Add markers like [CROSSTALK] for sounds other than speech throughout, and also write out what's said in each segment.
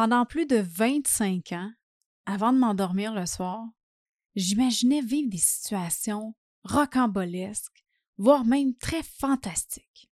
Pendant plus de 25 ans, avant de m'endormir le soir, j'imaginais vivre des situations rocambolesques, voire même très fantastiques.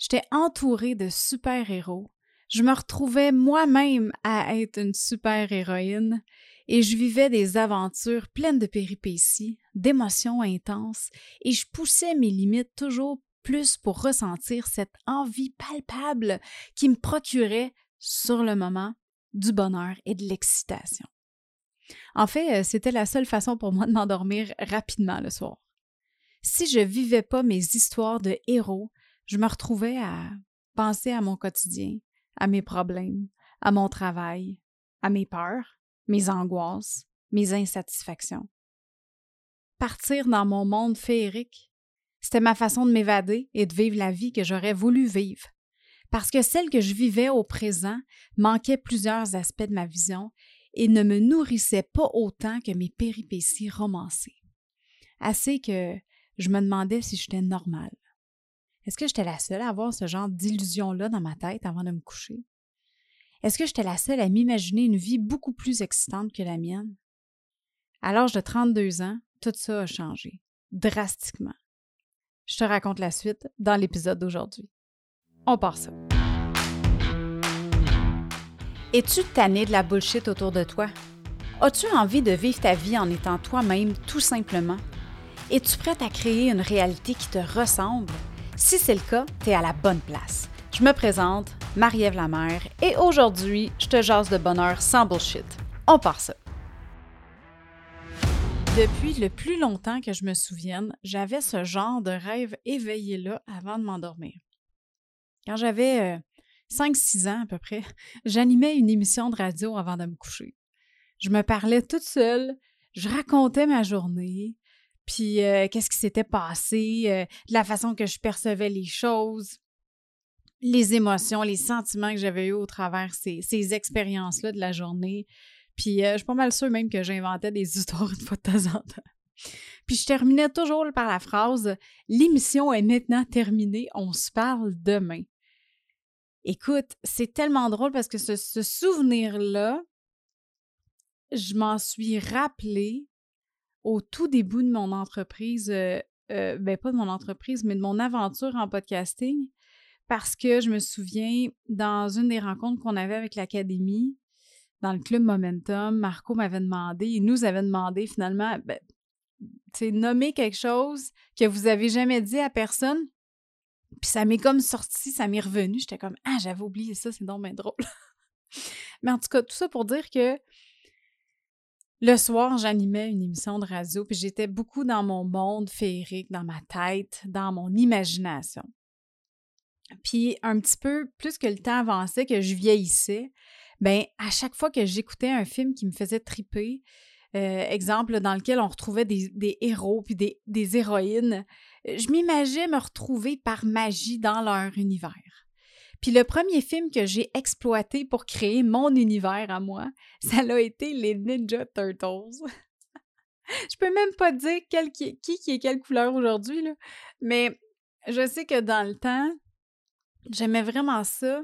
J'étais entourée de super-héros, je me retrouvais moi-même à être une super-héroïne et je vivais des aventures pleines de péripéties, d'émotions intenses, et je poussais mes limites toujours plus pour ressentir cette envie palpable qui me procurait, sur le moment, du bonheur et de l'excitation. En fait, euh, c'était la seule façon pour moi de m'endormir rapidement le soir. Si je vivais pas mes histoires de héros, je me retrouvais à penser à mon quotidien, à mes problèmes, à mon travail, à mes peurs, mes angoisses, mes insatisfactions. Partir dans mon monde féerique, c'était ma façon de m'évader et de vivre la vie que j'aurais voulu vivre. Parce que celle que je vivais au présent manquait plusieurs aspects de ma vision et ne me nourrissait pas autant que mes péripéties romancées. Assez que je me demandais si j'étais normale. Est-ce que j'étais la seule à avoir ce genre d'illusion-là dans ma tête avant de me coucher? Est-ce que j'étais la seule à m'imaginer une vie beaucoup plus excitante que la mienne? À l'âge de 32 ans, tout ça a changé, drastiquement. Je te raconte la suite dans l'épisode d'aujourd'hui. On part ça. Es-tu tanné de la bullshit autour de toi? As-tu envie de vivre ta vie en étant toi-même tout simplement? Es-tu prête à créer une réalité qui te ressemble? Si c'est le cas, tu es à la bonne place. Je me présente, Marie-Ève Lamère, et aujourd'hui, je te jase de bonheur sans bullshit. On part ça. Depuis le plus longtemps que je me souvienne, j'avais ce genre de rêve éveillé-là avant de m'endormir. Quand j'avais 5-6 ans à peu près, [LAUGHS] j'animais une émission de radio avant de me coucher. Je me parlais toute seule, je racontais ma journée, puis euh, qu'est-ce qui s'était passé, euh, la façon que je percevais les choses, les émotions, les sentiments que j'avais eus au travers ces, ces expériences-là de la journée. Puis euh, je suis pas mal sûre même que j'inventais des [LAUGHS] histoires une fois de temps en temps. Puis je terminais toujours par la phrase L'émission est maintenant terminée, on se parle demain. Écoute, c'est tellement drôle parce que ce, souvenir-là, je m'en suis rappelé au tout début de mon entreprise, euh, euh, ben pas de mon entreprise, mais de mon aventure en podcasting, parce que je me souviens, dans une des rencontres qu'on avait avec l'Académie, dans le club Momentum, Marco m'avait demandé, il nous avait demandé finalement, ben, tu nommer quelque chose que vous avez jamais dit à personne, puis ça m'est comme sorti, ça m'est revenu. J'étais comme Ah, j'avais oublié ça, c'est donc bien drôle. [LAUGHS] Mais en tout cas, tout ça pour dire que le soir, j'animais une émission de radio, puis j'étais beaucoup dans mon monde féerique, dans ma tête, dans mon imagination. Puis un petit peu plus que le temps avançait, que je vieillissais, ben à chaque fois que j'écoutais un film qui me faisait triper, euh, exemple dans lequel on retrouvait des, héros puis des, des héroïnes, je m'imaginais me retrouver par magie dans leur univers. Puis le premier film que j'ai exploité pour créer mon univers à moi, ça a été les Ninja Turtles. [LAUGHS] je peux même pas dire qui, qui est quelle couleur aujourd'hui, mais je sais que dans le temps, j'aimais vraiment ça.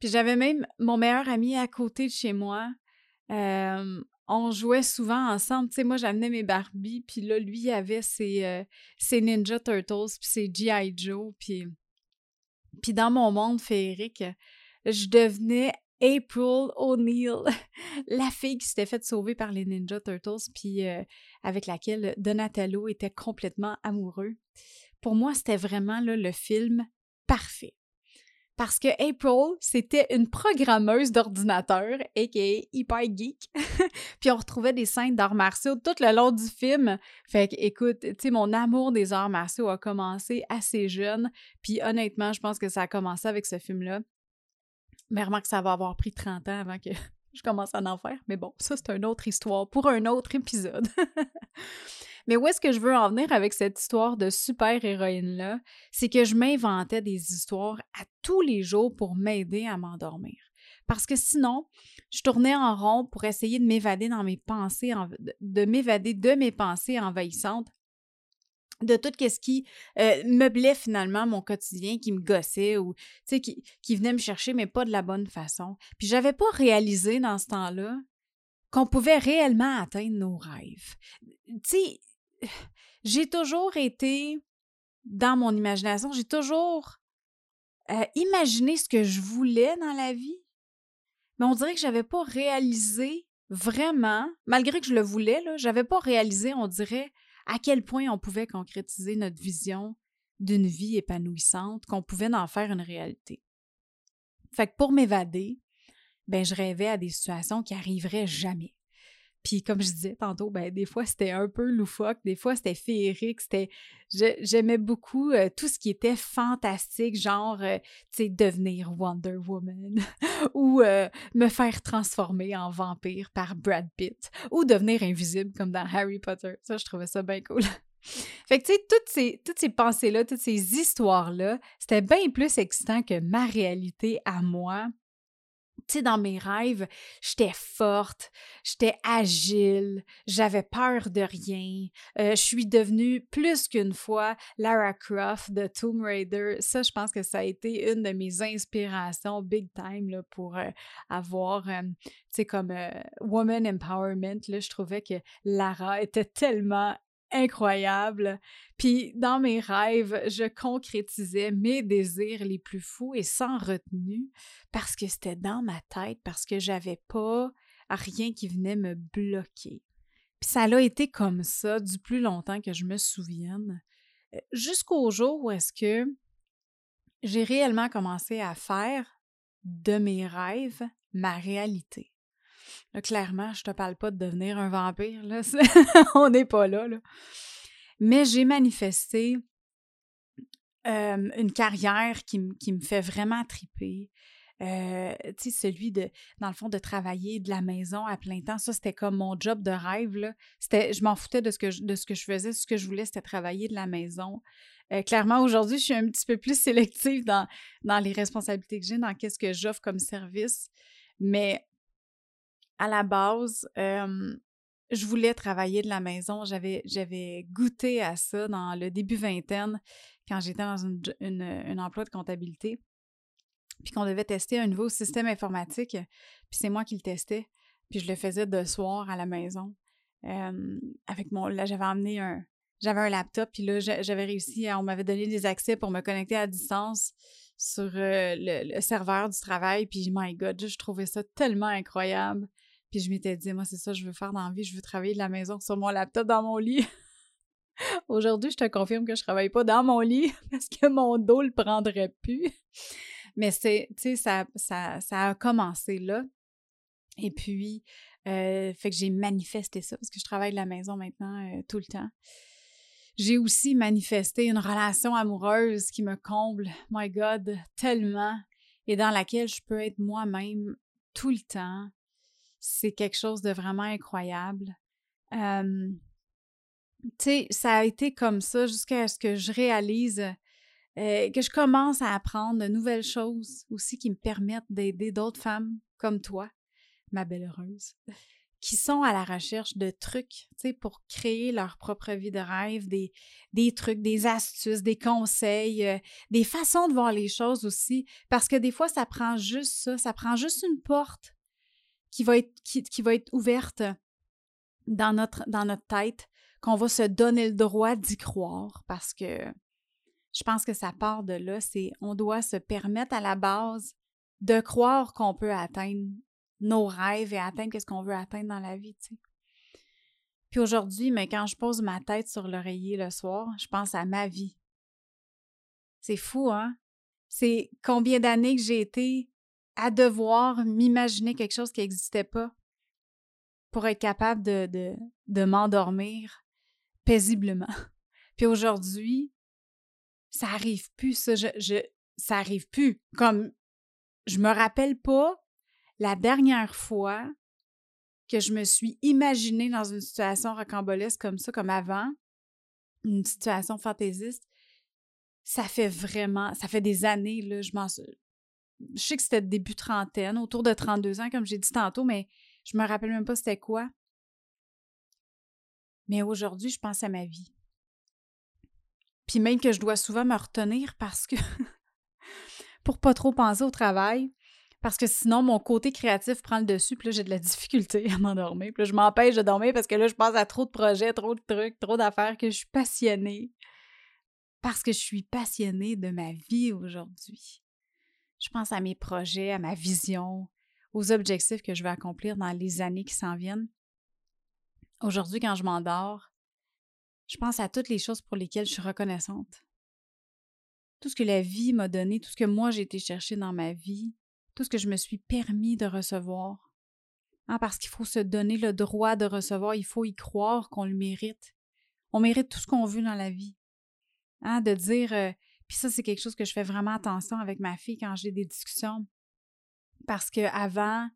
Puis j'avais même mon meilleur ami à côté de chez moi. Euh, on jouait souvent ensemble. Tu sais, moi, j'amenais mes Barbie, puis là, lui, avait ses, euh, ses Ninja Turtles, puis ses G.I. Joe, puis... Puis dans mon monde féerique, je devenais April O'Neil, [LAUGHS] la fille qui s'était faite sauver par les Ninja Turtles, puis euh, avec laquelle Donatello était complètement amoureux. Pour moi, c'était vraiment le film parfait parce que April, c'était une programmeuse d'ordinateur, a.k.a. hyper geek. [LAUGHS] puis on retrouvait des scènes d'arts martiaux tout le long du film. Fait que, écoute, tu sais, mon amour des arts martiaux a commencé assez jeune. Puis honnêtement, je pense que ça a commencé avec ce film-là. Mais remarque, ça va avoir pris 30 ans avant que je commence à en faire. Mais bon, ça, c'est une autre histoire pour un autre épisode. [LAUGHS] Mais où est-ce que je veux en venir avec cette histoire de super-héroïne-là? C'est que je m'inventais des histoires à tous les jours pour m'aider à m'endormir. Parce que sinon, je tournais en rond pour essayer de m'évader dans mes pensées, de m'évader de mes pensées envahissantes de tout ce qui euh, meublait finalement mon quotidien, qui me gossait ou qui, qui venait me chercher, mais pas de la bonne façon. Puis j'avais pas réalisé dans ce temps-là qu'on pouvait réellement atteindre nos rêves. Tu sais, j'ai toujours été dans mon imagination, j'ai toujours euh, imaginé ce que je voulais dans la vie, mais on dirait que j'avais pas réalisé vraiment, malgré que je le voulais, j'avais pas réalisé, on dirait, à quel point on pouvait concrétiser notre vision d'une vie épanouissante, qu'on pouvait en faire une réalité. Fait que pour m'évader, ben je rêvais à des situations qui arriveraient jamais. Puis comme je disais tantôt, ben des fois c'était un peu loufoque, des fois c'était féerique, c'était j'aimais beaucoup euh, tout ce qui était fantastique, genre euh, tu sais devenir Wonder Woman [LAUGHS] ou euh, me faire transformer en vampire par Brad Pitt ou devenir invisible comme dans Harry Potter. Ça je trouvais ça bien cool. [LAUGHS] Fait que, tu sais, toutes ces, toutes ces pensées-là, toutes ces histoires-là, c'était bien plus excitant que ma réalité à moi dans mes rêves, j'étais forte, j'étais agile, j'avais peur de rien. Euh, je suis devenue plus qu'une fois Lara Croft de Tomb Raider. Ça, je pense que ça a été une de mes inspirations big time là, pour euh, avoir, euh, tu sais, comme Woman Empowerment. Je trouvais que Lara était tellement incroyable. Puis dans mes rêves, je concrétisais mes désirs les plus fous et sans retenue parce que c'était dans ma tête, parce que j'avais pas rien qui venait me bloquer. Puis ça a été comme ça du plus longtemps que je me souvienne, euh, jusqu'au jour où est-ce que j'ai réellement commencé à faire de mes rêves ma réalité. Là, clairement, je te parle pas de devenir un vampire, là. [LAUGHS] on n'est pas là. Mais j'ai manifesté une carrière qui, me fait vraiment triper. Euh, tu sais, celui de, dans le fond, de travailler de la maison à plein temps, ça, c'était comme mon job de rêve, je m'en foutais de ce, que je, de ce que je faisais. Ce que je voulais, c'était travailler de la maison. Euh, clairement, aujourd'hui, je suis un petit peu plus [LAUGHS] sélective dans, les responsabilités que j'ai, dans qu'est-ce que j'offre comme service. Mais à la base, je voulais travailler de la maison. J'avais, goûté à ça dans le début vingtaine, quand j'étais dans une, un emploi de comptabilité, puis qu'on devait tester un nouveau système informatique. Puis c'est moi qui le testais. Puis je le faisais de soir à la maison. avec mon, là, j'avais emmené un, j'avais un laptop, puis là, j'avais réussi, on m'avait donné des accès pour me connecter à distance sur le, serveur du travail, puis my God, je trouvais ça tellement incroyable. Puis je m'étais dit, moi, c'est ça je veux faire dans la vie, je veux travailler de la maison sur mon laptop dans mon lit. [LAUGHS] Aujourd'hui, je te confirme que je travaille pas dans mon lit [LAUGHS] parce que mon dos le prendrait plus. Mais c'est, tu sais, ça, ça, ça, a commencé là. Et puis, euh, fait que j'ai manifesté ça parce que je travaille de la maison maintenant euh, tout le temps. J'ai aussi manifesté une relation amoureuse qui me comble, my God, tellement, et dans laquelle je peux être moi-même tout le temps, c'est quelque chose de vraiment incroyable. tu sais, ça a été comme ça jusqu'à ce que je réalise, euh, que je commence à apprendre de nouvelles choses aussi qui me permettent d'aider d'autres femmes comme toi, ma belle heureuse, qui sont à la recherche de trucs, tu sais, pour créer leur propre vie de rêve, des, trucs, des astuces, des conseils, des façons de voir les choses aussi, parce que des fois, ça prend juste ça, ça prend juste une porte qui va être, ouverte dans notre, tête, qu'on va se donner le droit d'y croire parce que je pense que ça part de là, c'est on doit se permettre à la base de croire qu'on peut atteindre nos rêves et atteindre ce qu'on veut atteindre dans la vie. Puis aujourd'hui, mais quand je pose ma tête sur l'oreiller le soir, je pense à ma vie. C'est fou, hein? C'est combien d'années que j'ai été à devoir m'imaginer quelque chose qui n'existait pas pour être capable de, de, m'endormir paisiblement. [LAUGHS] Puis aujourd'hui, ça arrive plus, ça, je, je, ça arrive plus. Comme, je me rappelle pas la dernière fois que je me suis imaginée dans une situation rocambolesque comme ça, comme avant, une situation fantaisiste, ça fait vraiment, ça fait des années, là, je m'en je sais que c'était début trentaine, autour de 32 ans, comme j'ai dit tantôt, mais je me rappelle même pas c'était quoi. Mais aujourd'hui, je pense à ma vie. Puis même que je dois souvent me retenir parce que [LAUGHS] pour pas trop penser au travail, parce que sinon mon côté créatif prend le dessus, puis là j'ai de la difficulté [LAUGHS] à m'endormir. Puis là, je m'empêche de dormir parce que là je pense à trop de projets, trop de trucs, trop d'affaires que je suis passionnée. Parce que je suis passionnée de ma vie aujourd'hui. Je pense à mes projets, à ma vision, aux objectifs que je vais accomplir dans les années qui s'en viennent. Aujourd'hui, quand je m'endors, je pense à toutes les choses pour lesquelles je suis reconnaissante. Tout ce que la vie m'a donné, tout ce que moi j'ai été chercher dans ma vie, tout ce que je me suis permis de recevoir. Hein, parce qu'il faut se donner le droit de recevoir, il faut y croire qu'on le mérite. On mérite tout ce qu'on veut dans la vie. Hein, de dire, euh, puis ça, c'est quelque chose que je fais vraiment attention avec ma fille quand j'ai des discussions. Parce que avant,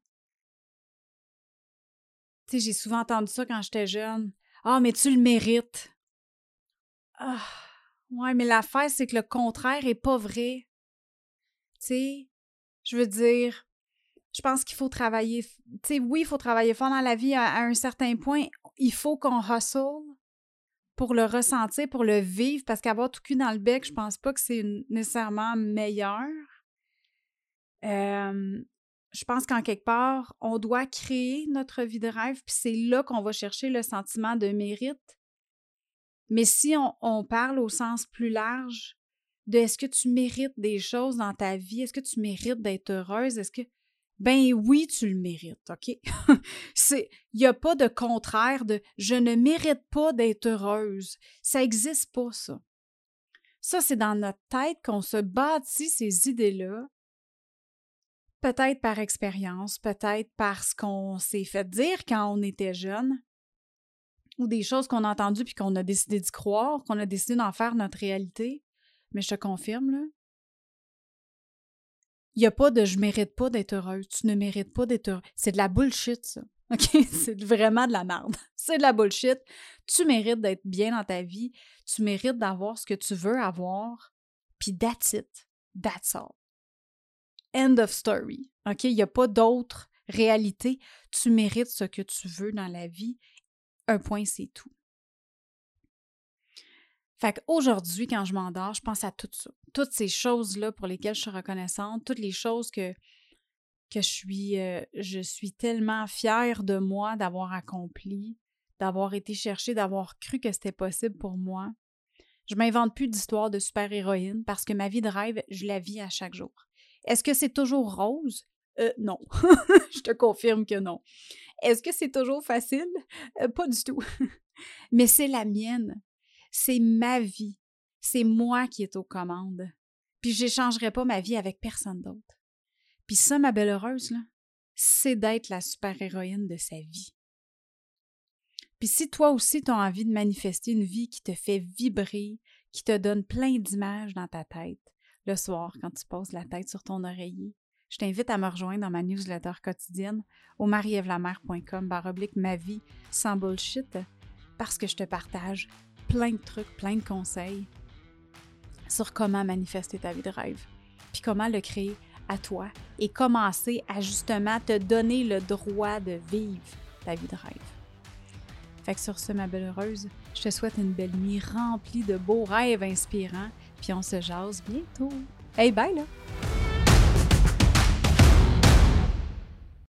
tu sais, j'ai souvent entendu ça quand j'étais jeune. Ah, mais tu le mérites. Ah, ouais, mais l'affaire, c'est que le contraire est pas vrai. Tu sais, je veux dire, je pense qu'il faut travailler. Tu sais, oui, il faut travailler fort dans la vie à, un certain point. Il faut qu'on hustle pour le ressentir, pour le vivre, parce qu'avoir tout cul dans le bec, je pense pas que c'est nécessairement meilleur. je pense qu'en quelque part, on doit créer notre vie de rêve, puis c'est là qu'on va chercher le sentiment de mérite. Mais si on, on parle au sens plus large de est-ce que tu mérites des choses dans ta vie, est-ce que tu mérites d'être heureuse, est-ce que ben oui, tu le mérites, OK? [LAUGHS] il n'y a pas de contraire de je ne mérite pas d'être heureuse. Ça n'existe pas ça. Ça c'est dans notre tête qu'on se bâtit ces idées-là. Peut-être par expérience, peut-être parce qu'on s'est fait dire quand on était jeune, ou des choses qu'on a entendues puis qu'on a décidé d'y croire, qu'on a décidé d'en faire notre réalité. Mais je te confirme, là, il n'y a pas de je mérite pas d'être heureuse, tu ne mérites pas d'être heureuse. C'est de la bullshit, ça. [LAUGHS] OK? C'est vraiment de la merde. [LAUGHS] C'est de la bullshit. Tu mérites d'être bien dans ta vie. Tu mérites d'avoir ce que tu veux avoir. Puis that's it. That's all. End of story. OK? Il n'y a pas d'autre réalité. Tu mérites ce que tu veux dans la vie. Un point, c'est tout. Fait qu'aujourd'hui, quand je m'endors, je pense à tout ça. Toutes ces choses-là pour lesquelles je suis reconnaissante, toutes les choses que, que je suis, euh, je suis tellement fière de moi d'avoir accompli, d'avoir été chercher, d'avoir cru que c'était possible pour moi. Je m'invente plus d'histoire de super-héroïne parce que ma vie de rêve, je la vis à chaque jour. Est-ce que c'est toujours rose? Euh, non. [LAUGHS] je te confirme que non. Est-ce que c'est toujours facile? Euh, pas du tout. [LAUGHS] Mais c'est la mienne. C'est ma vie. C'est moi qui est aux commandes. Puis j'échangerai pas ma vie avec personne d'autre. Puis ça, ma belle heureuse, là, c'est d'être la super-héroïne de sa vie. Puis si toi aussi tu as envie de manifester une vie qui te fait vibrer, qui te donne plein d'images dans ta tête, le soir quand tu poses la tête sur ton oreiller, je t'invite à me rejoindre dans ma newsletter quotidienne au marievlamer.com baroblique ma vie sans bullshit parce que je te partage plein de trucs, plein de conseils sur comment manifester ta vie de rêve, puis comment le créer à toi et commencer à justement te donner le droit de vivre ta vie de rêve. Fait que sur ce, ma belle heureuse, je te souhaite une belle nuit remplie de beaux rêves inspirants, puis on se jase bientôt. Hey, bye là!